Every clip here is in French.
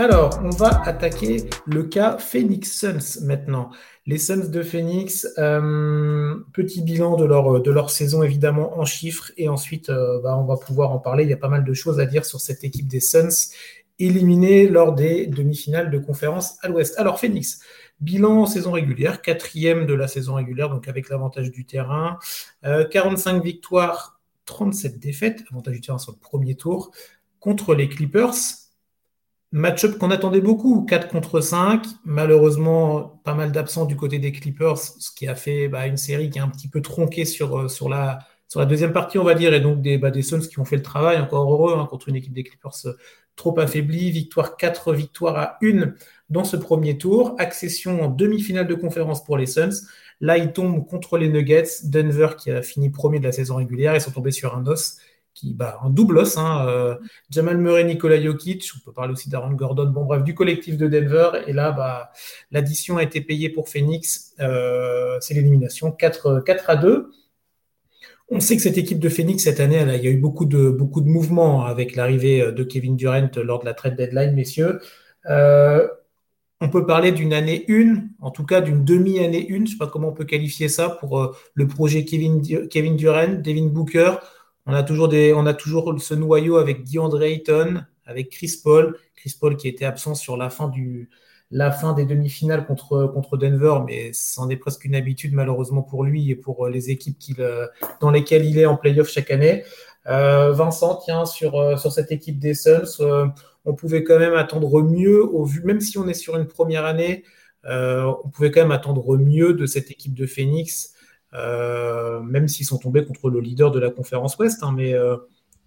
Alors, on va attaquer le cas Phoenix Suns maintenant. Les Suns de Phoenix, euh, petit bilan de leur, saison évidemment en chiffres et ensuite euh, bah, on va pouvoir en parler. Il y a pas mal de choses à dire sur cette équipe des Suns éliminée lors des demi-finales de conférence à l'Ouest. Alors Phoenix, bilan en saison régulière, quatrième de la saison régulière, donc avec l'avantage du terrain, 45 euh, victoires, 37 défaites, avantage du terrain sur le premier tour contre les Clippers. Match-up qu'on attendait beaucoup, 4 contre 5. Malheureusement, pas mal d'absents du côté des Clippers, ce qui a fait bah, une série qui est un petit peu tronquée sur, euh, sur, la, deuxième partie, on va dire, et donc des, bah, Suns qui ont fait le travail, encore heureux, hein, contre une équipe des Clippers euh, trop affaiblie. Victoire 4 victoires à 1 dans ce premier tour. Accession en demi-finale de conférence pour les Suns. Là, ils tombent contre les Nuggets. Denver, qui a fini premier de la saison régulière, ils sont tombés sur un os qui bat en double os. Hein, euh, Jamal Murray, Nikola Jokic, on peut parler aussi d'Aaron Gordon, bon bref, du collectif de Denver. Et là, bah, l'addition a été payée pour Phoenix. Euh, c'est l'élimination 4, 4 à 2. On sait que cette équipe de Phoenix, cette année, il y a eu beaucoup de, mouvements avec l'arrivée de Kevin Durant lors de la trade deadline, messieurs. Euh, on peut parler d'une année une, en tout cas d'une demi-année une, je ne sais pas comment on peut qualifier ça pour le projet Kevin Durant, Devin Booker. On a toujours, des, on a toujours ce noyau avec DeAndre Ayton, avec Chris Paul. Chris Paul qui était absent sur la fin, du, la fin des demi-finales contre, Denver, mais c'en est presque une habitude malheureusement pour lui et pour les équipes dans lesquelles il est en playoff chaque année. Euh, Vincent, tiens, sur, euh, cette équipe des Suns, euh, on pouvait quand même attendre mieux, même si on est sur une première année, on pouvait quand même attendre mieux de cette équipe de Phoenix. Euh, même s'ils sont tombés contre le leader de la conférence Ouest. Hein, mais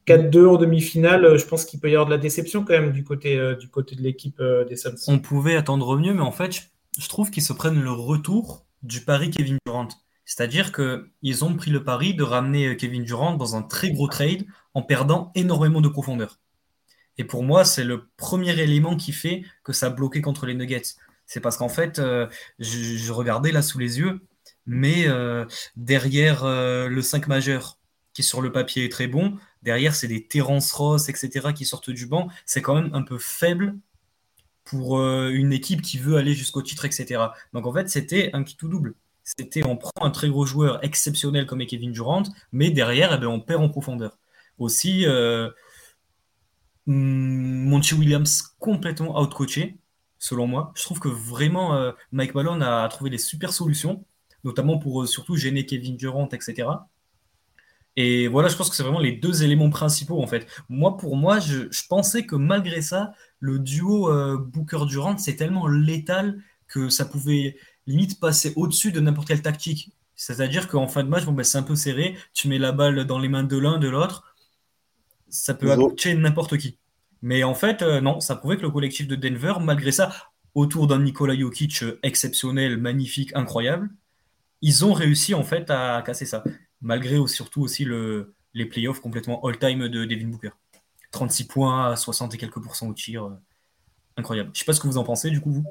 4-2 euh, en demi-finale, euh, je pense qu'il peut y avoir de la déception quand même du côté, du côté de l'équipe des Suns. On pouvait attendre mieux, mais en fait, je trouve qu'ils se prennent le retour du pari Kevin Durant. C'est-à-dire qu'ils ont pris le pari de ramener Kevin Durant dans un très gros trade en perdant énormément de profondeur. Et pour moi, c'est le premier élément qui fait que ça a bloqué contre les Nuggets. C'est parce qu'en fait, je, regardais là sous les yeux, mais euh, derrière euh, le 5 majeur, qui sur le papier est très bon, derrière c'est des Terence Ross, etc., qui sortent du banc, c'est quand même un peu faible pour euh, une équipe qui veut aller jusqu'au titre, etc. Donc en fait, c'était un qui tout double. C'était on prend un très gros joueur exceptionnel comme Kevin Durant, mais derrière, eh ben, on perd en profondeur. Aussi, hmm, Monty Williams complètement outcoaché, selon moi. Je trouve que vraiment Mike Malone a trouvé des super solutions notamment pour euh, surtout gêner Kevin Durant, etc. Et voilà, je pense que c'est vraiment les deux éléments principaux en fait. Moi, pour moi, je, pensais que malgré ça, le duo euh, Booker-Durant, c'est tellement létal que ça pouvait limite passer au-dessus de n'importe quelle tactique. C'est-à-dire qu'en fin de match, bon, ben, c'est un peu serré, tu mets la balle dans les mains de l'un, de l'autre, ça peut accoucher n'importe qui. Mais en fait, euh, non, ça prouvait que le collectif de Denver, malgré ça, autour d'un Nikola Jokic exceptionnel, magnifique, incroyable, ils ont réussi en fait à casser ça, malgré surtout aussi le, les playoffs complètement all-time de Devin Booker. 36 points, 60 et quelques pourcents au tir, euh, incroyable. Je sais pas ce que vous en pensez du coup vous.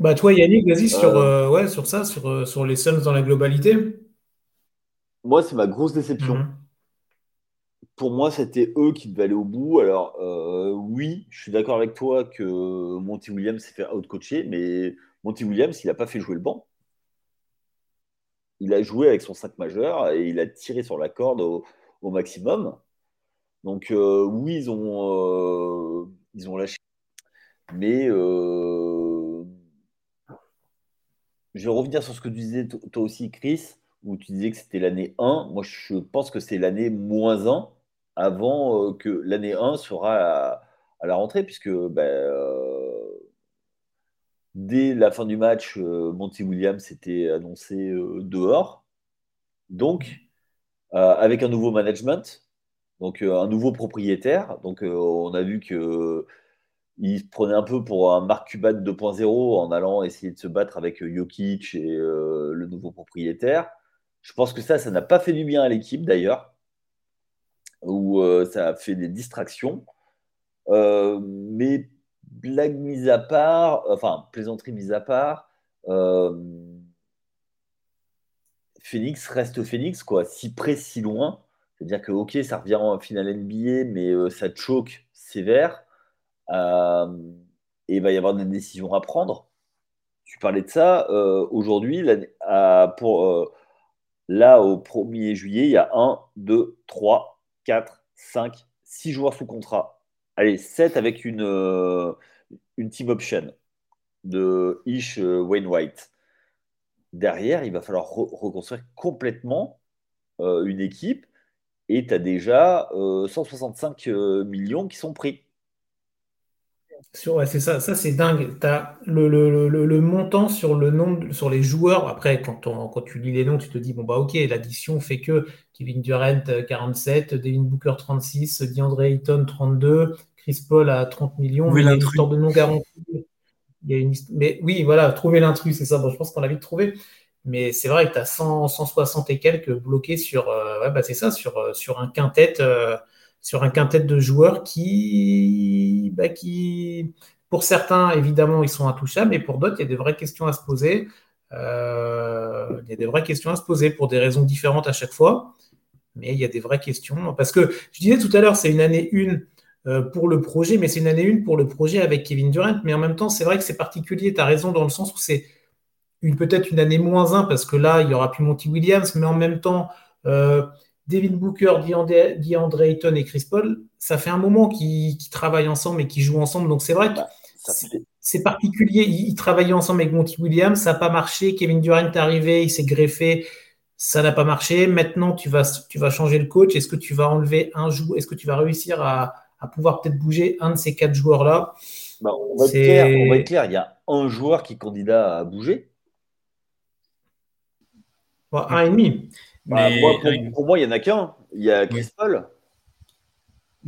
Bah toi Yannick, vas-y sur, euh. Euh, ouais, sur ça, sur, sur les Suns dans la globalité. Moi c'est ma grosse déception. Mhm. Pour moi, c'était eux qui devaient aller au bout. Alors, oui, je suis d'accord avec toi que Monty Williams s'est fait out-coacher, mais Monty Williams, il n'a pas fait jouer le banc. Il a joué avec son 5 majeur et il a tiré sur la corde au, maximum. Donc euh, oui, ils ont, euh, ils ont lâché. Mais euh, je vais revenir sur ce que tu disais toi aussi, Chris, où tu disais que c'était l'année 1. Moi, je pense que c'est l'année moins 1 avant que l'année 1 sera à, la rentrée, puisque ben, Dès la fin du match, euh, Monty Williams était annoncé euh, dehors. Donc, euh, avec un nouveau management, donc un nouveau propriétaire. Donc, on a vu que il se prenait un peu pour un Mark Cuban 2.0 en allant essayer de se battre avec Jokic et le nouveau propriétaire. Je pense que ça, ça n'a pas fait du bien à l'équipe d'ailleurs, où ça a fait des distractions. mais blague mise à part, enfin, plaisanterie mise à part, euh, Phoenix reste Phoenix, quoi, si près, si loin. C'est-à-dire que, ok, ça revient en finale NBA, mais euh, ça choque sévère. et il va y avoir des décisions à prendre. Tu parlais de ça. Aujourd'hui, pour là, au 1er juillet, il y a 1, 2, 3, 4, 5, 6 joueurs sous contrat. Allez, 7 avec une, une team option de Ish Wainwright. Derrière, il va falloir reconstruire complètement une équipe et tu as déjà 165 millions qui sont pris c'est ça, ça c'est dingue. Tu as le, montant sur le nombre, sur les joueurs. Après, quand, quand tu lis les noms, tu te dis bon bah ok, l'addition fait que Kevin Durant 47, Devin Booker 36, DeAndre Ayton 32, Chris Paul à 30 millions. Il y a une histoire de non garantie. Il y a une... Mais oui, voilà, trouver l'intrus, c'est ça. Bon, je pense qu'on a vite trouvé. Mais c'est vrai que tu as 160 et quelques bloqués sur, euh, ouais, bah c'est ça, sur, euh, sur un quintet. Euh, sur un quintet de joueurs qui, bah, qui, pour certains, évidemment, ils sont intouchables, mais pour d'autres, il y a des vraies questions à se poser. Euh, il y a des vraies questions à se poser pour des raisons différentes à chaque fois, mais il y a des vraies questions. Parce que je disais tout à l'heure, c'est une année une euh, pour le projet, mais c'est une année une pour le projet avec Kevin Durant. Mais en même temps, c'est vrai que c'est particulier. Tu as raison dans le sens où c'est une, peut-être une année moins un, parce que là, il n'y aura plus Monty Williams, mais en même temps, euh, David Booker, DeAndre Ayton et Chris Paul, ça fait un moment qu'ils travaillent ensemble et qu'ils jouent ensemble. Donc c'est vrai que bah, c'est particulier. Ils, travaillaient ensemble avec Monty Williams, ça n'a pas marché. Kevin Durant est arrivé, il s'est greffé, ça n'a pas marché. Maintenant, tu vas, tu vas changer le coach. Est-ce que tu vas enlever un joueur Est-ce que tu vas réussir à, pouvoir peut-être bouger un de ces quatre joueurs-là? Bah, on, va être clair, il y a un joueur qui est candidat à bouger. un et demi. Bah, pour, moi, il n'y en a qu'un. Il y a Chris Paul.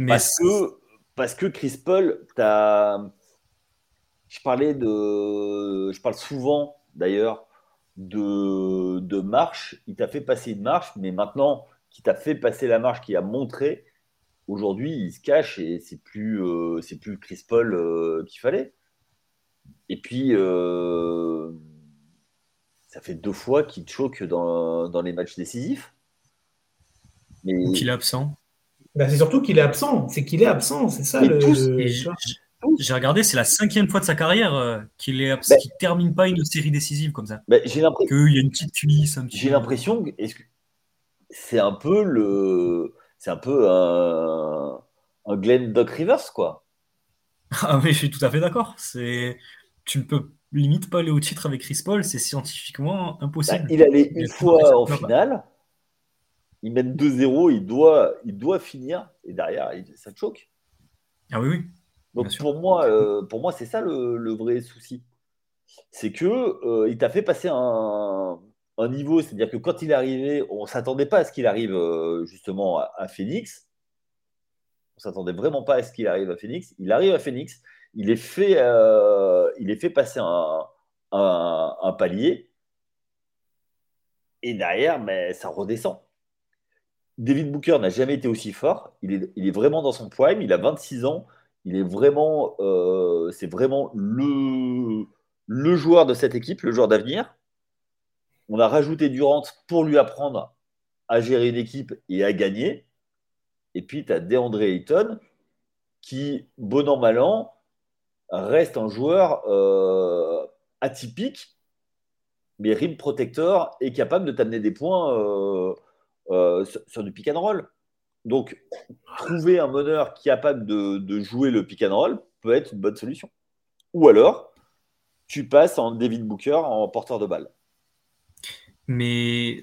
parce, que, parce que Chris Paul, as... je parlais de. Je parle souvent d'ailleurs de, de marche. Il t'a fait passer une marche, mais maintenant qu'il t'a fait passer la marche, qui a montré, aujourd'hui, il se cache et c'est plus, euh, c'est plus Chris Paul euh, qu'il fallait. Et puis. Euh, ça fait deux fois qu'il choque dans, dans les matchs décisifs. Mais... Ou qu'il est absent. Bah, c'est surtout qu'il est absent. C'est qu'il est absent. C'est ça le. J'ai regardé, c'est la cinquième fois de sa carrière euh, qu'il est absent, bah, termine pas une série décisive comme ça. Bah, j'ai l'impression qu'il y a une petite culisse. J'ai l'impression que c'est un peu le, c'est un peu un, un Glenn Doc Rivers quoi. Ah oui, je suis tout à fait d'accord. C'est, tu ne peux limite pas aller au titre avec Chris Paul, c'est scientifiquement impossible. Bah, il allait une fois en finale, il mène 2-0, il doit, il doit finir, et derrière, ça te choque. Ah oui, oui. Donc pour moi, euh, pour moi, c'est ça le, vrai souci. C'est que euh, il t'a fait passer un, niveau, c'est-à-dire que quand il est arrivé, on ne s'attendait pas à ce qu'il arrive euh, justement à, Phoenix. On s'attendait vraiment pas à ce qu'il arrive à Phoenix. Il arrive à Phoenix, il est fait, euh, il est fait passer un, palier. Et derrière, mais ça redescend. David Booker n'a jamais été aussi fort. Il est, vraiment dans son prime. Il a 26 ans. Il est vraiment, euh, c'est vraiment le, le joueur de cette équipe, le joueur d'avenir. On a rajouté Durant pour lui apprendre à gérer une équipe et à gagner. Et puis, tu as DeAndre Ayton qui, bon an, mal an, reste un joueur euh, atypique, mais rim protecteur et capable de t'amener des points euh, euh, sur, du pick and roll. Donc, trouver un meneur capable de, jouer le pick and roll peut être une bonne solution. Ou alors, tu passes en David Booker en porteur de balle. Mais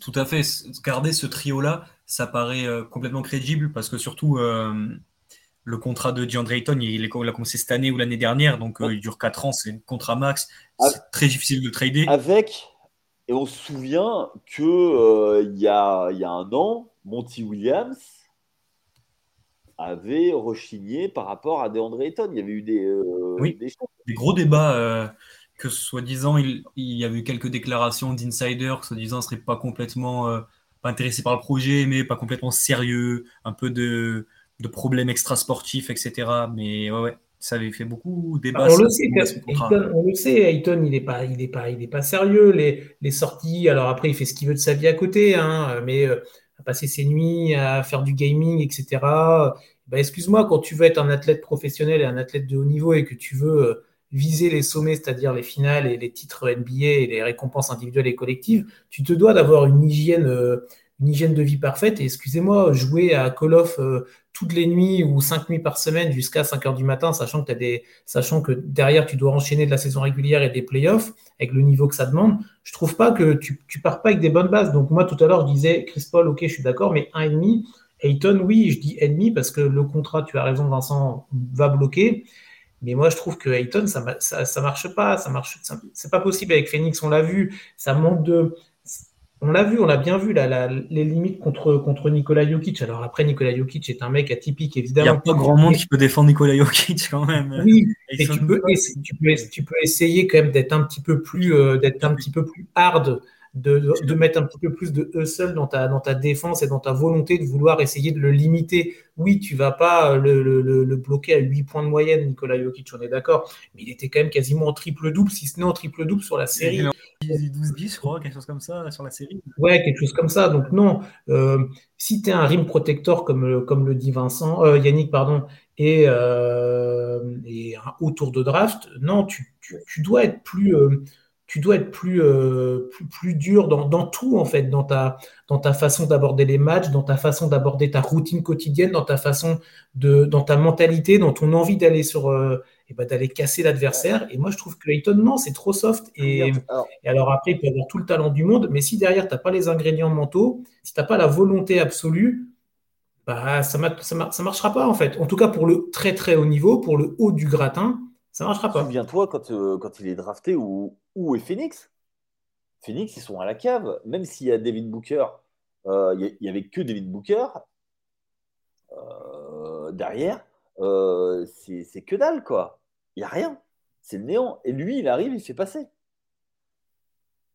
tout à fait, garder ce trio-là, ça paraît complètement crédible parce que surtout, le contrat de DeAndre Ayton, il, a commencé cette année ou l'année dernière, donc euh, il dure 4 ans, c'est un contrat max. Ah. C'est très difficile de trader. Avec, et on se souvient qu'il euh, y, a, y, a, un an, Monty Williams avait rechigné par rapport à DeAndre Ayton. Il y avait eu des, euh, des, gros débats. que soi-disant, il, il, y avait eu quelques déclarations d'insiders, que soi-disant, ne serait pas complètement pas intéressé par le projet, mais pas complètement sérieux, un peu de de problèmes extrasportifs, etc. Mais ouais, ouais, ça avait fait beaucoup débat. on, le sait, Ayton, on le sait, Ayton, il n'est pas, il est pas, il est pas sérieux. Les, les, sorties, alors après, il fait ce qu'il veut de sa vie à côté, hein, mais euh, à passer ses nuits à faire du gaming, etc. bah, excuse-moi, quand tu veux être un athlète professionnel et un athlète de haut niveau et que tu veux euh, viser les sommets, c'est-à-dire les finales et les titres NBA et les récompenses individuelles et collectives, tu te dois d'avoir une hygiène, euh, une hygiène de vie parfaite. Et excusez-moi, jouer à Call of euh, toutes les nuits ou cinq nuits par semaine jusqu'à 5 heures du matin, sachant que, derrière tu dois enchaîner de la saison régulière et des playoffs avec le niveau que ça demande, je trouve pas que tu, tu pars pas avec des bonnes bases. Donc moi tout à l'heure je disais Chris Paul, ok, je suis d'accord, mais un et demi. Ayton, oui, je dis ennemi parce que le contrat, tu as raison, Vincent, va bloquer. Mais moi, je trouve que Ayton, ça, ça, marche pas. Ça marche, c'est pas possible avec Phoenix. On l'a vu. Ça manque de. On l'a vu, on l'a bien vu, là, les limites contre, contre Nikola Jokic. Alors après, Nikola Jokic est un mec atypique, évidemment. Il n'y a pas grand monde qui peut défendre Nikola Jokic quand même. Oui, et tu peux, tu, peux, essayer quand même d'être un petit peu plus, euh, d'être un petit peu plus hard de, mettre un petit peu plus de hustle dans ta, dans ta défense et dans ta volonté de vouloir essayer de le limiter. Oui, tu vas pas le, le, bloquer à 8 points de moyenne, Nicolas Jokic, on est d'accord, mais il était quand même quasiment en triple-double, si ce n'est en triple-double sur la série. 12-10, je crois, quelque chose comme ça sur la série. Ouais, quelque chose comme ça. Donc non, euh, si tu es un rim protector, comme, comme le dit Vincent, euh, Yannick, pardon, et, euh, et tour de draft, non, tu, tu, dois être plus tu dois être plus, euh, plus, plus, dur dans, dans, tout, en fait, dans ta, dans ta façon d'aborder les matchs, dans ta façon d'aborder ta routine quotidienne, dans ta façon de, dans ta mentalité, dans ton envie d'aller sur, euh, et ben, d'aller casser l'adversaire. Et moi, je trouve que l'étonnement, c'est trop soft. Et alors, et alors, après, il peut avoir tout le talent du monde, mais si derrière, tu n'as pas les ingrédients mentaux, si tu n'as pas la volonté absolue, bah, ça ne marchera pas, en fait. En tout cas, pour le très, très haut niveau, pour le haut du gratin, ça marchera pas. Souviens-toi quand, euh, quand il est drafté, où, où est Phoenix? Phoenix, ils sont à la cave. Même s'il y a David Booker, euh, il n'y avait que David Booker euh, derrière, c'est que dalle, quoi. Il n'y a rien. C'est le néant. Et lui, il arrive, il fait passer.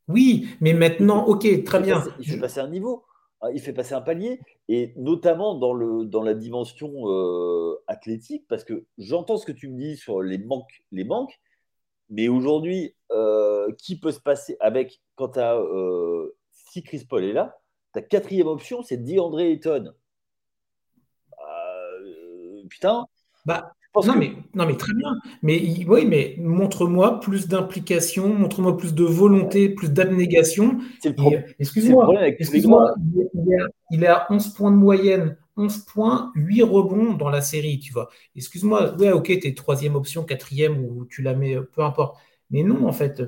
Oui, mais maintenant, ok, très bien. il fait passer un niveau. Ah, il fait passer un palier, et notamment dans, le, dans la dimension euh, athlétique, parce que j'entends ce que tu me dis sur les manques, les manques mais aujourd'hui, euh, qui peut se passer avec, quand tu as, euh, si Chris Paul est là, ta quatrième option, c'est DeAndre Ayton. Putain. Bah, non, mais, non, mais très bien. Mais oui, mais montre-moi plus d'implication, montre-moi plus de volonté, plus d'abnégation. Excuse-moi, excuse-moi il, est à 11 points de moyenne, 11 points, 8 rebonds dans la série, tu vois. Excuse-moi, ouais, ok, t'es troisième option, quatrième, ou tu la mets, peu importe. Mais non, en fait,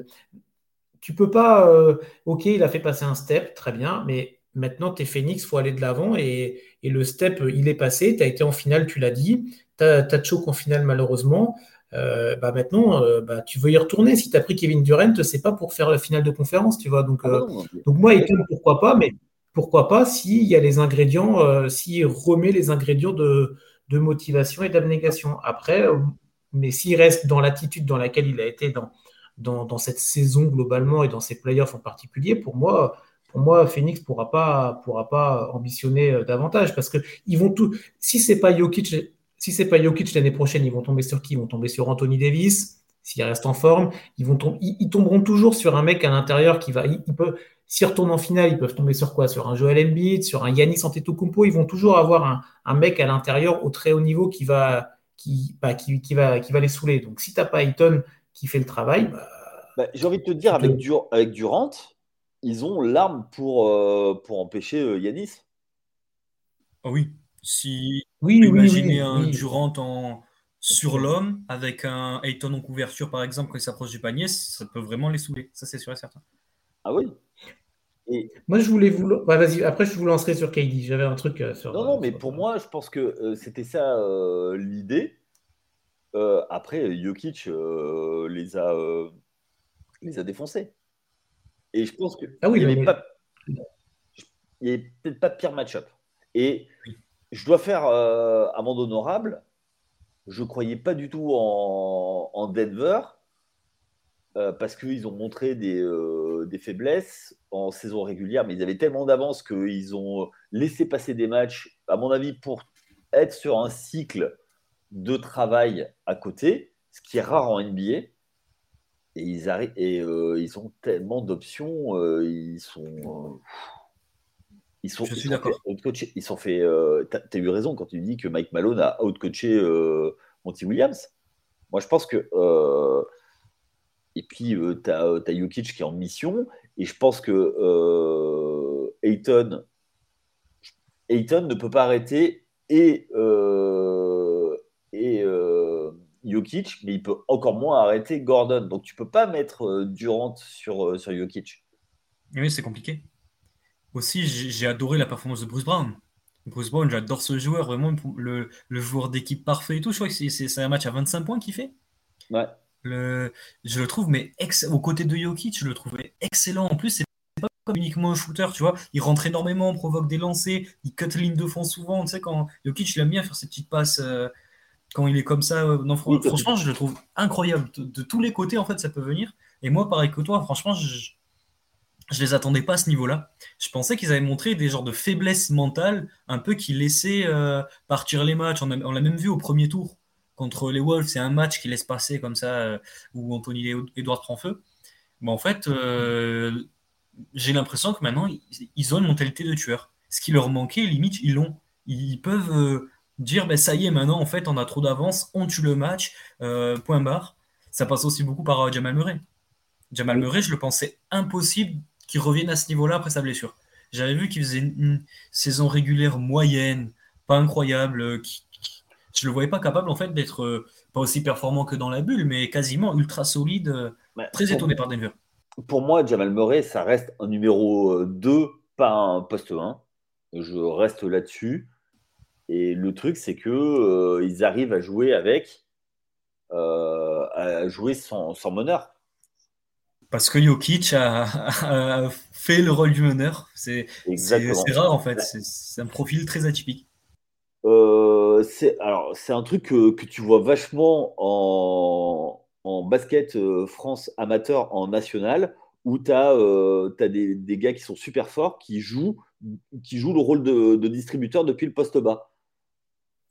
tu peux pas. Euh, ok, il a fait passer un step, très bien, mais maintenant, t'es Phoenix, il faut aller de l'avant et, et, le step, il est passé. Tu as été en finale, tu l'as dit tu as, choke en finale malheureusement. Euh, bah maintenant, euh, bah, tu veux y retourner. Si tu as pris Kevin Durant, c'est pas pour faire la finale de conférence, tu vois. Donc, ah euh, donc moi, pourquoi pas, mais pourquoi pas s'il y a les ingrédients, s'il remet les ingrédients de, de motivation et d'abnégation. Après, mais s'il reste dans l'attitude dans laquelle il a été dans, dans, dans, cette saison globalement et dans ses playoffs en particulier, pour moi, pour moi, Phoenix pourra pas pourra pas ambitionner davantage parce que ils vont tout. Si c'est pas Jokic si c'est pas Jokic l'année prochaine, ils vont tomber sur qui? Ils vont tomber sur Anthony Davis, s'il reste en forme. Ils, vont ils, tomberont toujours sur un mec à l'intérieur qui va. Il, peut, s'ils retournent en finale, ils peuvent tomber sur quoi? Sur un Joel Embiid, sur un Yannis Antetokounmpo. Ils vont toujours avoir un, mec à l'intérieur au très haut niveau qui va, qui, bah, qui, va, qui va les saouler. Donc si tu n'as pas Ayton qui fait le travail. Bah, bah, j'ai envie de te dire, avec, avec Durant, ils ont l'arme pour, euh, pour empêcher euh, Yanis. Ah oui, si oui, imaginez un Durant en, sur l'homme avec un Ayton en couverture, par exemple, quand il s'approche du panier, ça peut vraiment les saouler. Ça, c'est sûr et certain. Ah oui Moi, je voulais vous. vas-y, après, je vous lancerai sur KD. J'avais un truc euh, sur. Non, non, mais pour moi, je pense que euh, c'était ça euh, l'idée. après, Jokic les, a, les a défoncés. Et je pense que. Ah oui, il n'y avait, pas... peut-être pas de pire match-up. Et je dois faire euh, amende honorable. Je ne croyais pas du tout en, Denver euh, parce qu'ils ont montré euh, des, faiblesses en saison régulière, mais ils avaient tellement d'avance qu'ils ont laissé passer des matchs, à mon avis, pour être sur un cycle de travail à côté, ce qui est rare en NBA. Et ils, arrivent, et, ils ont tellement d'options, ils sont Ils sont, Je suis d'accord. Ils sont fait. euh, t'as, eu raison quand tu dis que Mike Malone a outcoaché euh, Monty Williams. Moi, je pense que. euh, et puis, euh, t'as, euh, t'as Jokic qui est en mission. Et je pense que euh, Ayton, Ayton ne peut pas arrêter et, euh, euh, Jokic, mais il peut encore moins arrêter Gordon. Donc, tu peux pas mettre euh, Durant sur, euh, sur Jokic. Oui, c'est compliqué. Aussi, j'ai adoré la performance de Bruce Brown. Bruce Brown, j'adore ce joueur, vraiment le, le joueur d'équipe parfait et tout. Je crois que c'est un match à 25 points qu'il fait. Ouais. Le, je le trouve, mais ex, aux côtés de Jokic, je le trouvais excellent. En plus, c'est pas comme uniquement un shooter, tu vois. Il rentre énormément, provoque des lancers, il cut ligne de fond souvent. Tu sais, quand Jokic, il aime bien faire ses petites passes euh, quand il est comme ça. euh, non, Oui, franchement, je le trouve incroyable. De, de tous les côtés, en fait, ça peut venir. Et moi, pareil que toi, franchement, je, je les attendais pas à ce niveau-là. Je pensais qu'ils avaient montré des genres de faiblesse mentale, un peu qui laissaient euh, partir les matchs. On a- on l'a même vu au premier tour contre les Wolves. C'est un match qui laisse passer comme ça, euh, où Anthony Edouard prend feu. Mais en fait, euh, j'ai l'impression que maintenant, ils, ils ont une mentalité de tueur. Ce qui leur manquait, limite, ils l'ont. Ils peuvent dire, ben, ça y est, maintenant, en fait, on a trop d'avance, on tue le match, euh, point barre. Ça passe aussi beaucoup par euh, Jamal Murray. Jamal. Murray, je le pensais impossible qu'il revienne à ce niveau-là après sa blessure. J'avais vu qu'il faisait une, une saison régulière moyenne, pas incroyable. euh, qui- qui- je le voyais pas capable en fait d'être euh, pas aussi performant que dans la bulle, mais quasiment ultra solide. Ouais. très étonné par Denver. pour moi, Jamal Murray, ça reste un numéro euh, 2, pas un poste 1. Je reste là-dessus. Et le truc, c'est que euh, ils arrivent à jouer avec, euh, à jouer sans, sans meneur. Parce que Jokic a, a fait le rôle du meneur. C'est rare en fait. C'est un profil très atypique. Euh, c'est alors c'est un truc que, que tu vois vachement en, en basket euh, France amateur en national où tu as, des, des gars qui sont super forts qui jouent, qui jouent le rôle de, de distributeur depuis le poste bas.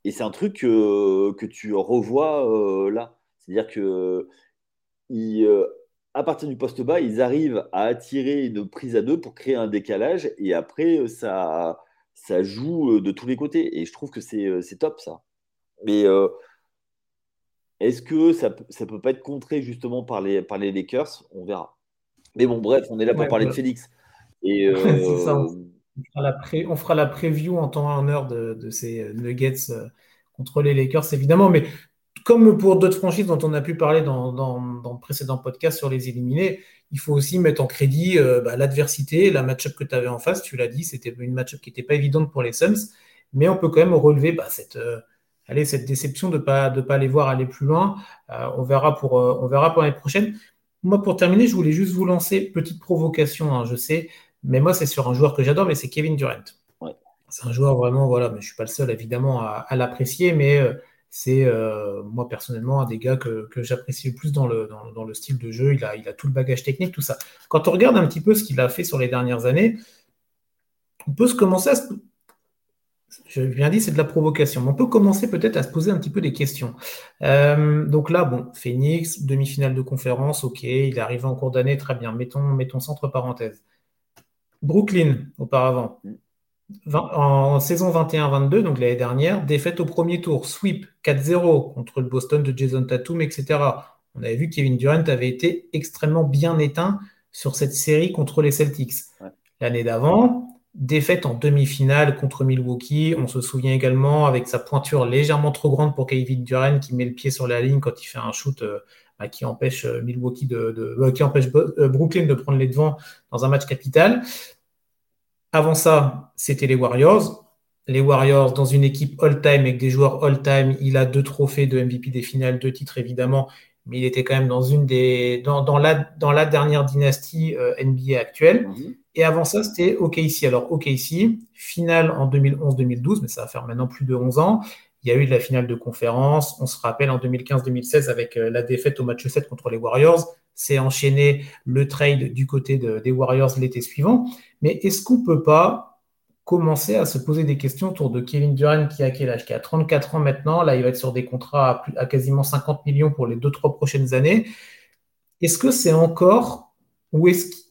Et c'est un truc que, que tu revois euh, là. C'est-à-dire que ils, euh, à partir du poste bas, ils arrivent à attirer une prise à deux pour créer un décalage et après ça ça joue euh, de tous les côtés. Et je trouve que c'est top, ça. Mais est-ce que ça, ça peut pas être contré justement par les, par les Lakers? On verra. Mais bon, bref, on est là pour Ouais, parler de. Félix. Et C'est ça, euh, On fera la, pré- preview en temps et en heure de, ces euh, Nuggets euh, contre les Lakers, évidemment. Mais comme pour d'autres franchises dont on a pu parler dans, le précédent podcast sur les éliminés, il faut aussi mettre en crédit euh, bah, l'adversité, la match-up que tu avais en face. Tu l'as dit, c'était une match-up qui n'était pas évidente pour les Suns. Mais on peut quand même relever bah, cette, allez, cette déception de ne pas, de pas les voir aller plus loin. On, verra pour, on verra pour l'année prochaine. Moi, pour terminer, je voulais juste vous lancer petite provocation, hein, je sais. Mais moi, c'est sur un joueur que j'adore, mais c'est Kevin Durant. Ouais. C'est un joueur vraiment, voilà, mais je ne suis pas le seul évidemment à, à l'apprécier, mais euh, c'est euh, moi personnellement un des gars que, que j'apprécie le plus dans le, dans, dans le style de jeu. Il a, il a tout le bagage technique, tout ça. Quand on regarde un petit peu ce qu'il a fait sur les dernières années, on peut se commencer à se... Je viens dit, c'est de la provocation. Mais on peut commencer peut-être à se poser un petit peu des questions. Euh, donc là, bon, Phoenix, demi-finale de conférence, ok, il est arrivé en cours d'année, très bien. Mettons, mettons ça entre parenthèses. Brooklyn, auparavant. 20 en saison 21-22, donc l'année dernière, défaite au premier tour, sweep 4-0 contre le Boston de Jason Tatum, etc. On avait vu que Kevin Durant avait été extrêmement bien éteint sur cette série contre les Celtics. L'année d'avant, défaite en demi-finale contre Milwaukee. On se souvient également avec sa pointure légèrement trop grande pour Kevin Durant qui met le pied sur la ligne quand il fait un shoot euh, bah, qui empêche euh, Milwaukee de, de euh, qui empêche euh, Brooklyn de prendre les devants dans un match capital. Avant ça, c'était les Warriors. Les Warriors, dans une équipe all-time avec des joueurs all-time, il a deux trophées de MVP des finales, deux titres évidemment, mais il était quand même dans une des dans, dans la dans la dernière dynastie euh, NBA actuelle. Mhm. Et avant ça, c'était OKC. Alors OKC, finale en 2011-2012, mais ça va faire maintenant plus de 11 ans. Il y a eu de la finale de conférence. On se rappelle en 2015-2016 avec euh, la défaite au match 7 contre les Warriors. C'est enchaîné le trade du côté de- des Warriors l'été suivant. Mais est-ce qu'on peut pas commencer à se poser des questions autour de Kevin Durant qui a quel âge? Qui a 34 ans maintenant. Là, il va être sur des contrats à, quasiment 50 millions pour les 2-3 prochaines années. Est-ce que c'est encore ou est-ce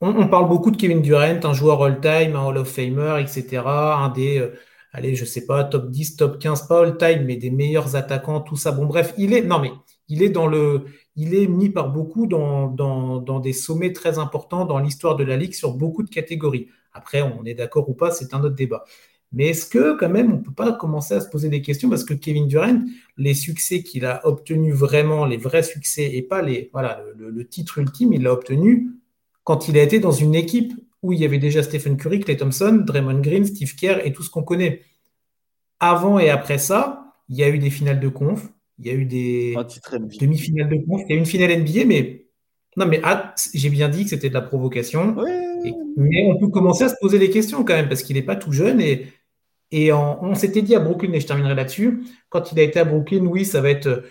on, parle beaucoup de Kevin Durant, un joueur all-time, un Hall of Famer, etc. Un des, euh, allez, je sais pas, top 10, top 15, pas all-time, mais des meilleurs attaquants, tout ça. Bon, bref, il est, non, mais il est dans le, il est mis par beaucoup dans, des sommets très importants dans l'histoire de la Ligue sur beaucoup de catégories. Après, on est d'accord ou pas, c'est un autre débat. Mais est-ce que quand même on ne peut pas commencer à se poser des questions parce que Kevin Durant, les succès qu'il a obtenus vraiment, les vrais succès et pas le titre ultime, il l'a obtenu quand il a été dans une équipe où il y avait déjà Stephen Curry, Clay Thompson, Draymond Green, Steve Kerr et tout ce qu'on connaît. Avant et après ça, il y a eu des finales de conf, il y a eu des demi-finales de conf, il y a eu une finale NBA, mais non, mais ah, j'ai bien dit que c'était de la provocation. mais on peut commencer à se poser des questions quand même parce qu'il n'est pas tout jeune et, et on s'était dit à Brooklyn, et je terminerai là-dessus, quand il a été à Brooklyn, oui, ça va être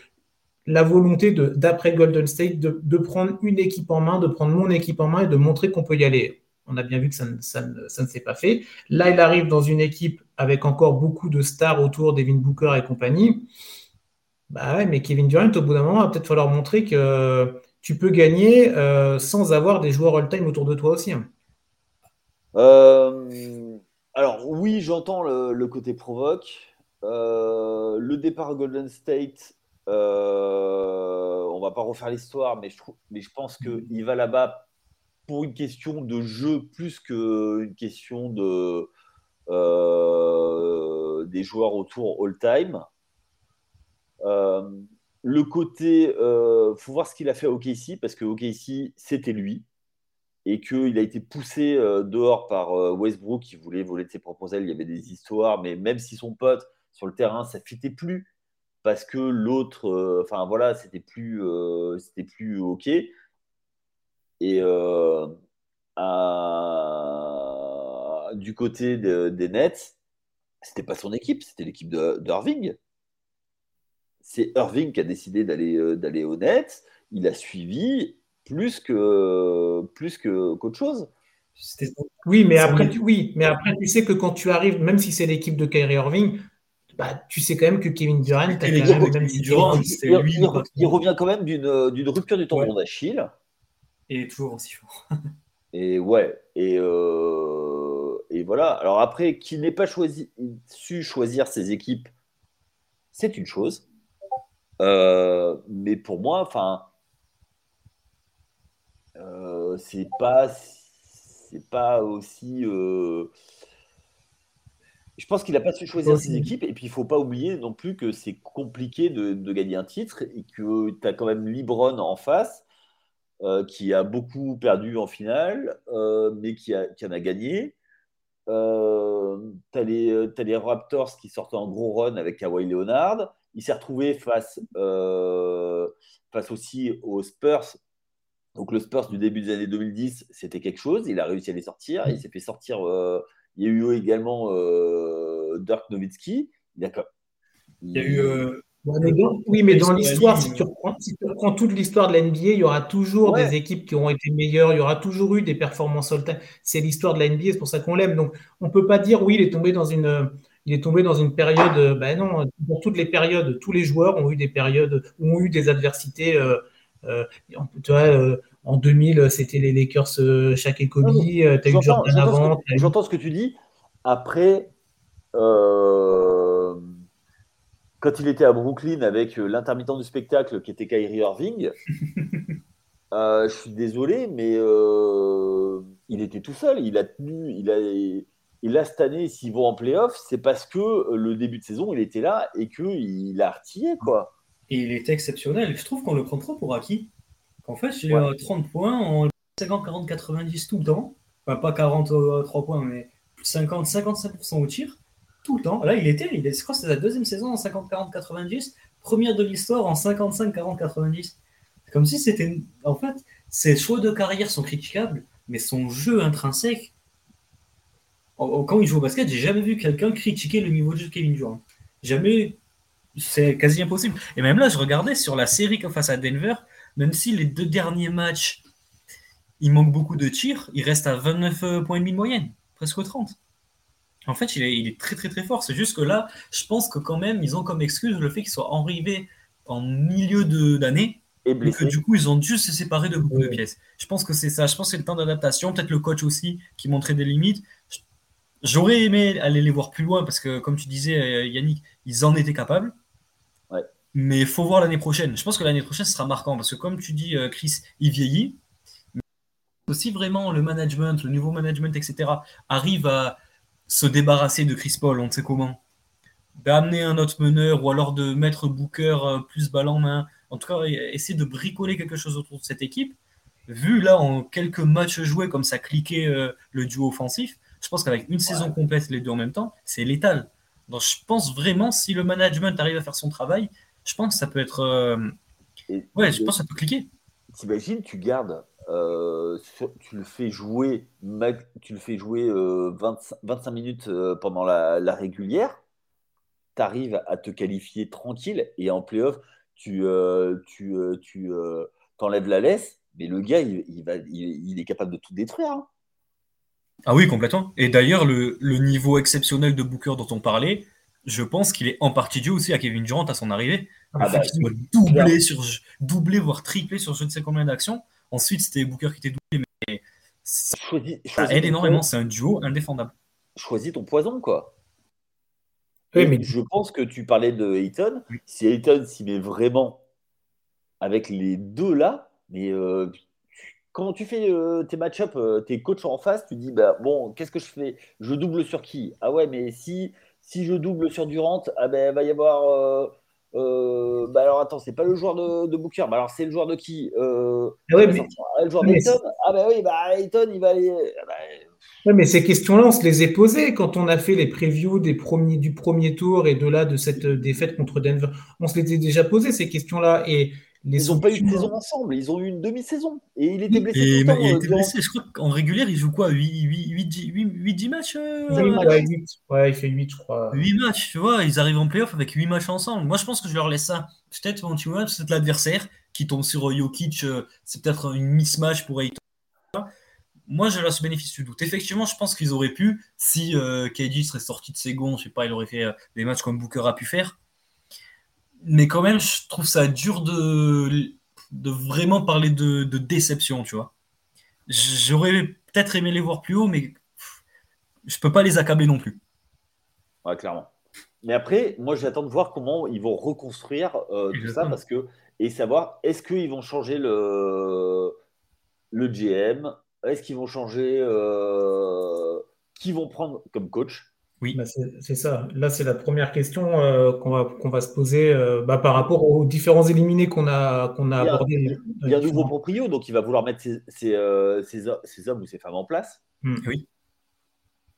la volonté d'après Golden State de, prendre une équipe en main, de prendre mon équipe en main et de montrer qu'on peut y aller. On a bien vu que ça ne, s'est pas fait. Là, il arrive dans une équipe avec encore beaucoup de stars autour, Devin Booker et compagnie. Bah mais Kevin Durant, au bout d'un moment, va peut-être falloir montrer que tu peux gagner euh, sans avoir des joueurs all-time autour de toi aussi. Hein. Euh, alors oui, j'entends le, côté provoque. Euh, le départ à Golden State, on va pas refaire l'histoire, mais je pense qu'il va là-bas pour une question de jeu plus qu'une question de, euh, des joueurs autour all-time. Euh, le côté, euh, faut voir ce qu'il a fait à OKC, parce que OKC, c'était lui, et qu'il a été poussé dehors par Westbrook, qui voulait voler de ses propres ailes. Il y avait des histoires, mais même si son pote sur le terrain, ça fitait plus parce que l'autre, euh, enfin voilà, c'était plus, euh, c'était plus ok. Et euh, du côté des Nets, c'était pas son équipe, c'était l'équipe d'Irving. C'est Irving qui a décidé d'aller d'aller aux Nets. Il a suivi plus que plus que qu'autre chose. Oui, mais après, tu, oui, mais après, tu sais que quand tu arrives, même si c'est l'équipe de Kyrie Irving, bah, tu sais quand même que Kevin Durant, il, revient quand même d'une rupture du tendon d'Achille. Et toujours aussi fort. et ouais, et, euh, et voilà. Alors après, qu'il n'ait pas choisi, su choisir ses équipes, c'est une chose. Euh, mais pour moi, enfin, euh, c'est pas, c'est pas aussi. Je pense qu'il n'a pas su choisir ses équipes. Et puis, il ne faut pas oublier non plus que c'est compliqué de, gagner un titre et que tu as quand même Libron en face, euh, qui a beaucoup perdu en finale, euh, mais qui, en a gagné. Euh, tu as, les Raptors qui sortent en gros run avec Kawhi Leonard. Il s'est retrouvé face, face aussi aux Spurs. Donc, le Spurs du début des années 2010, c'était quelque chose. Il a réussi à les sortir. Il s'est fait sortir il y a eu également euh, Dirk Nowitzki. Il y a eu. Euh, oui, mais dans l'histoire, si, tu reprends toute l'histoire de la NBA, il y aura toujours des équipes qui ont été meilleures, il y aura toujours eu des performances all C'est l'histoire de la NBA, c'est pour ça qu'on l'aime. Donc, on ne peut pas dire, oui, il est tombé dans une, il est tombé dans une période. Ben non, pour toutes les périodes, tous les joueurs ont eu des périodes, ont eu des adversités. Euh, euh, tu vois, en 2000, c'était les Lakers, chaque et Kobe. Tu as eu Jordan avant. J'entends ce que tu dis. Après, euh, quand il était à Brooklyn avec euh, l'intermittent du spectacle qui était Kyrie Irving, euh, je suis désolé, mais il était tout seul. Il a tenu, il a, et là, cette année, s'ils vont en playoff, c'est parce que le début de saison, il était là et qu'il a artillé, quoi. Et il était exceptionnel. Je trouve qu'on le prend trop pour acquis. En fait, j'ai ouais. 30 points en 50, 40, 90 tout le temps. Enfin, pas 43 points, mais 50, 55% au tir tout le temps. Là, il était, il est, je crois que c'est la deuxième saison en 50, 40, 90, première de l'histoire en 55, 40, 90. C'est comme si c'était. En fait, ses choix de carrière sont critiquables, mais son jeu intrinsèque. Quand il joue au basket, j'ai jamais vu quelqu'un critiquer le niveau de jeu de Kevin Durant. Jamais. C'est quasi impossible. Et même là, je regardais sur la série face à Denver, même si les deux derniers matchs, il manque beaucoup de tirs, il reste à 29 points de moyenne, presque 30. En fait, il est, très très très fort. C'est juste que là, je pense que quand même, ils ont comme excuse le fait qu'ils soient arrivés en milieu d'année. Et blessé. que du coup, ils ont dû se séparer de beaucoup de pièces. Je pense que c'est ça. Je pense que c'est le temps d'adaptation. Peut-être le coach aussi qui montrait des limites. J'aurais aimé aller les voir plus loin parce que, comme tu disais, euh, Yannick, ils en étaient capables. Ouais. Mais il faut voir l'année prochaine. Je pense que l'année prochaine, ce sera marquant parce que, comme tu dis, euh, Chris, il vieillit. Mais si vraiment le management, le nouveau management, etc., arrive à se débarrasser de Chris Paul, on ne sait comment, d'amener un autre meneur ou alors de mettre Booker euh, plus balle en main, en tout cas, essayer de bricoler quelque chose autour de cette équipe. Vu là en quelques matchs joués comme ça cliquait euh, le duo offensif, je pense qu'avec une saison complète les deux en même temps, c'est létal. Donc je pense vraiment si le management arrive à faire son travail, je pense que ça peut être euh, ouais, je pense que ça peut cliquer. T'imagines, tu gardes, euh, sur- tu le fais jouer, tu le fais jouer euh, 25, 25 minutes euh, pendant la, la régulière, tu arrives à te qualifier tranquille et en playoff, tu, euh, tu, euh, tu euh, t'enlèves la laisse, mais le gars, il, il va, il, il est capable de tout détruire. hein. Ah oui, complètement. Et d'ailleurs, le, le niveau exceptionnel de Booker dont on parlait, je pense qu'il est en partie dû aussi à Kevin Durant à son arrivée. Ah bah, doublé, sur, doublé, voire triplé sur je ne sais combien d'actions. Ensuite, c'était Booker qui était doublé, mais ça Choisis, choisis aide ton énormément. poison- C'est un duo indéfendable. choisis ton poison, quoi. Oui, Et mais Je pense que tu parlais de Ayton. Oui. Si Ayton s'y met vraiment avec les deux là, mais euh, comment tu fais euh, tes match-up, euh, tes coachs en face, tu dis bah bon, qu'est-ce que je fais? Je double sur qui? Ah ouais, mais si si je double sur Durant, ah ben va y avoir euh, euh, bah alors attends, c'est pas le joueur de, de Booker, bah alors c'est le joueur de qui Euh, Ah ouais, mais- le joueur d'Ayton Ah bah oui, bah Ayton il va aller. ah bah, Ouais, mais ces questions-là, on se les est posées quand on a fait les previews des premiers, du premier tour et de là, de cette euh, défaite contre Denver. On se les était déjà posées, ces questions-là. Et les ils ont pas eu de saison ensemble, ils ont eu une demi-saison et il était blessé Et tout le temps. il euh, était Durant. blessé. Je crois qu'en régulière, il joue quoi 8-10 matchs euh, matchs. ouais, il fait 8, je crois. 8 matchs, tu vois, ils arrivent en playoff avec 8 matchs ensemble. Moi, je pense que je leur laisse ça. Peut-être, bon, tu vois, c'est l'adversaire qui tombe sur euh, Jokic, euh, c'est peut-être une mismatch pour Ayton. Moi, je laisse le bénéfice du doute. Effectivement, je pense qu'ils auraient pu, si euh, KD serait sorti de ses gonds, je sais pas, il aurait fait euh, des matchs comme Booker a pu faire. Mais quand même, je trouve ça dur de, de vraiment parler de, de déception, tu vois. J'aurais peut-être aimé les voir plus haut, mais je peux pas les accabler non plus. Ouais, clairement. Mais après, moi, j'attends de voir comment ils vont reconstruire euh, tout ça parce que et savoir est-ce qu'ils vont changer le le GM, est-ce qu'ils vont changer euh, qui vont prendre comme coach? Bah, c'est ça. Là, c'est la première question euh, qu'on va, qu'on va se poser euh, bah, par rapport aux différents éliminés qu'on a, qu'on a abordés. Il y a un nouveau proprio, donc il va vouloir mettre ses, ses, euh, ses ho- ses hommes ou ses femmes en place. Oui.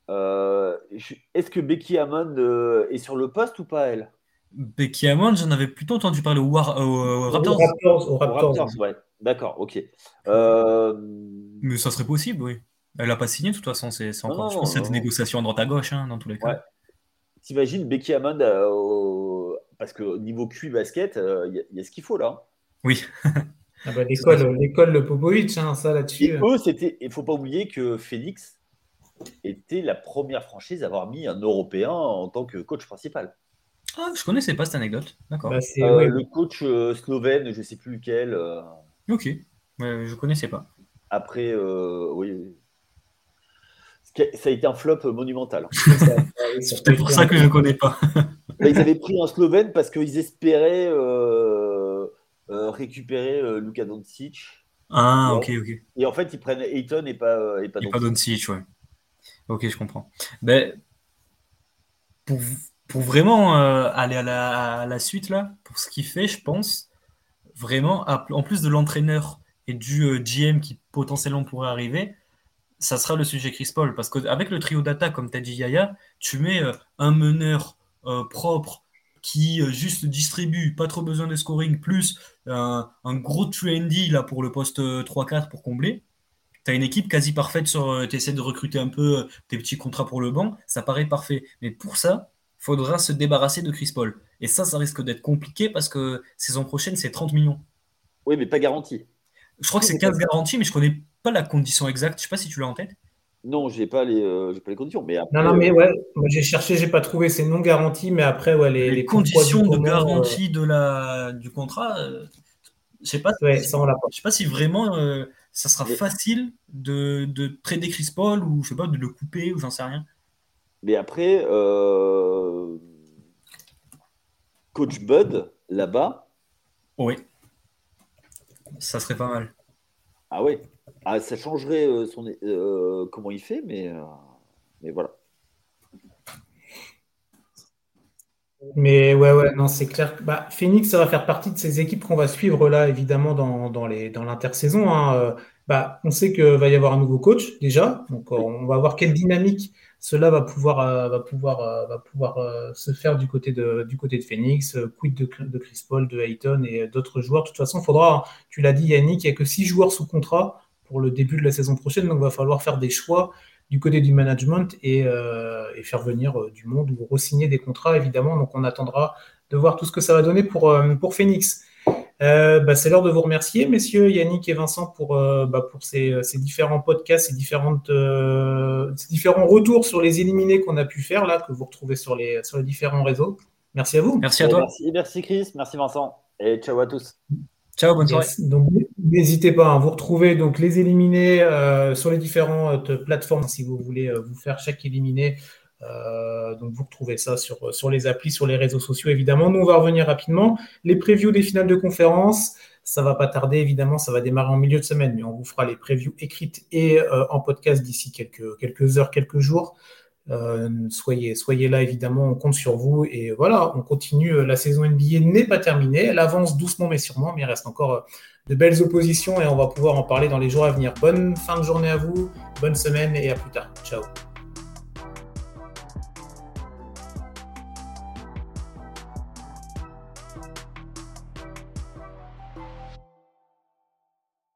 Euh, je- est-ce que Becky Hammond euh, est sur le poste ou pas elle? Becky Hammond, j'en avais plutôt entendu parler au, War, au- au Raptors. Aux Raptors. Raptors, ouais. D'accord, ok. Euh, Mais ça serait possible, oui. Elle n'a pas signé, de toute façon. C'est encore, non, je pense, que c'est non, des non. négociations à droite à gauche, hein, dans tous les cas. Ouais. T'imagines Becky Hammond euh, au- parce que niveau QI basket, euh, il y, a- il y a ce qu'il faut là. Oui. Ah bah, l'école, l'école de Popovic, hein, ça Et là-dessus. eux, c'était. Il faut pas oublier que Phoenix était la première franchise à avoir mis un Européen en tant que coach principal. Ah, je connaissais pas cette anecdote. D'accord. Bah, Euh, ouais, Le coach euh, slovène, je sais plus lequel. euh, Ok. Je connaissais pas. après, euh, oui. Ça a été un flop monumental. c'est pour ça que je connais pas. Ils avaient pris un Slovène parce qu'ils espéraient euh, euh, récupérer euh, Luka Doncic. Ah, Ouais. ok, ok. Et en fait, ils prennent Ayton et pas, euh, et pas Et pas Doncic. Ouais. Ok, je comprends. Ben, pour, pour vraiment euh, aller à la, à la suite, là, pour ce qu'il fait, je pense, vraiment, à- en plus de l'entraîneur et du euh, GM qui potentiellement pourrait arriver, ça sera le sujet Chris Paul. Parce qu'avec le trio d'attaque, comme tu as dit Yaya, tu mets euh, un meneur euh, propre qui euh, juste distribue, pas trop besoin de scoring, plus un, un gros trendy là, pour le poste euh, 3-4 pour combler. Tu as une équipe quasi parfaite sur. tu essaies de recruter un peu tes petits contrats pour le banc, ça paraît parfait. Mais pour ça, faudra se débarrasser de Chris Paul. Et ça, ça risque d'être compliqué parce que saison prochaine, c'est 30 millions. Oui, mais pas garanti. Je crois que c'est 15 garanties, mais je connais pas la condition exacte. Je sais pas si tu l'as en tête. Non, j'ai pas les, euh, j'ai pas les conditions. Mais après, Non, non, mais euh, ouais, moi j'ai cherché, j'ai pas trouvé, c'est non garanti, mais après, ouais, les, Les, les conditions de euh, garantie de la, du contrat, euh, Je sais pas, Ouais, si, ça, on l'a je sais pas si vraiment euh, ça sera Mais- facile de, de trader Chris Paul ou je sais pas, de le couper ou j'en sais rien. Mais après, euh, Coach Bud, là-bas, Oui. Ça serait pas mal. ah ouais, ah, ça changerait euh, euh, comment il fait, mais, euh, mais voilà. Mais ouais, ouais, non, c'est clair. Bah, Phoenix, ça va faire partie de ces équipes qu'on va suivre là, évidemment, dans, les, dans l'intersaison. hein. Bah, on sait qu'il va y avoir un nouveau coach déjà, donc on va voir quelle dynamique cela va pouvoir, se faire du côté de, du Phoenix, quid de, de Chris Paul, de Ayton et d'autres joueurs. De toute façon, il faudra, tu l'as dit Yannick, il n'y a que six joueurs sous contrat pour le début de la saison prochaine, donc il va falloir faire des choix du côté du management et, euh, et faire venir euh, du monde ou re-signer des contrats, évidemment. Donc, on attendra de voir tout ce que ça va donner pour, euh, pour Phoenix. Euh, bah, c'est l'heure de vous remercier, messieurs Yannick et Vincent, pour, euh, bah, pour ces, ces différents podcasts, ces, différentes, euh, ces différents retours sur les éliminés qu'on a pu faire, là, que vous retrouvez sur les, sur les différents réseaux. Merci à vous. Merci à toi. merci, merci Chris, merci Vincent, et ciao à tous. Ciao, bonne. Donc, n'hésitez pas, hein, vous retrouvez donc les éliminés euh, sur les différentes plateformes si vous voulez euh, vous faire chaque éliminé. Euh, donc, vous retrouvez ça sur, sur les applis, sur les réseaux sociaux, évidemment. Nous, on va revenir rapidement. Les previews des finales de conférence, ça va pas tarder, évidemment. Ça va démarrer en milieu de semaine, mais on vous fera les previews écrites et euh, en podcast d'ici quelques, quelques heures, quelques jours. Euh, soyez, soyez là, évidemment, on compte sur vous. Et voilà, on continue. La saison NBA n'est pas terminée. Elle avance doucement, mais sûrement, mais il reste encore euh, de belles oppositions et on va pouvoir en parler dans les jours à venir. Bonne fin de journée à vous, bonne semaine et à plus tard. Ciao.